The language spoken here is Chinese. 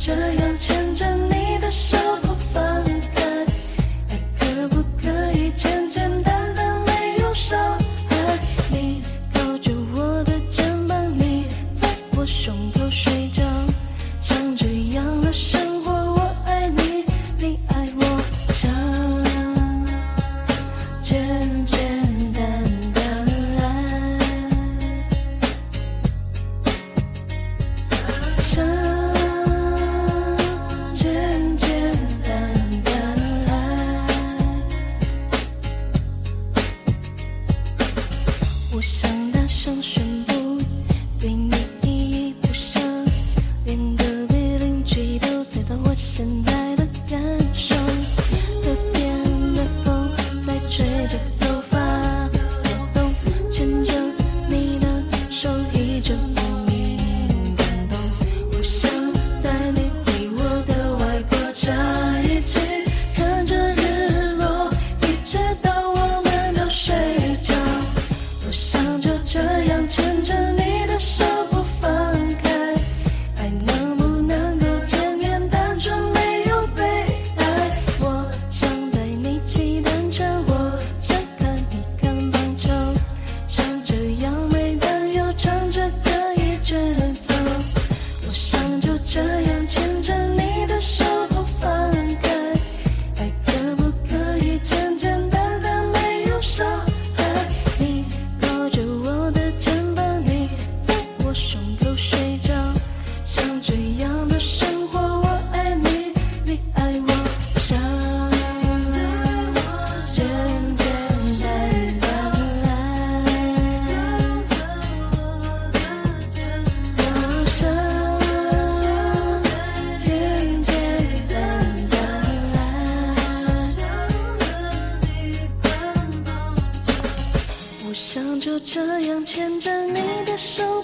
这样这样牵着你的手。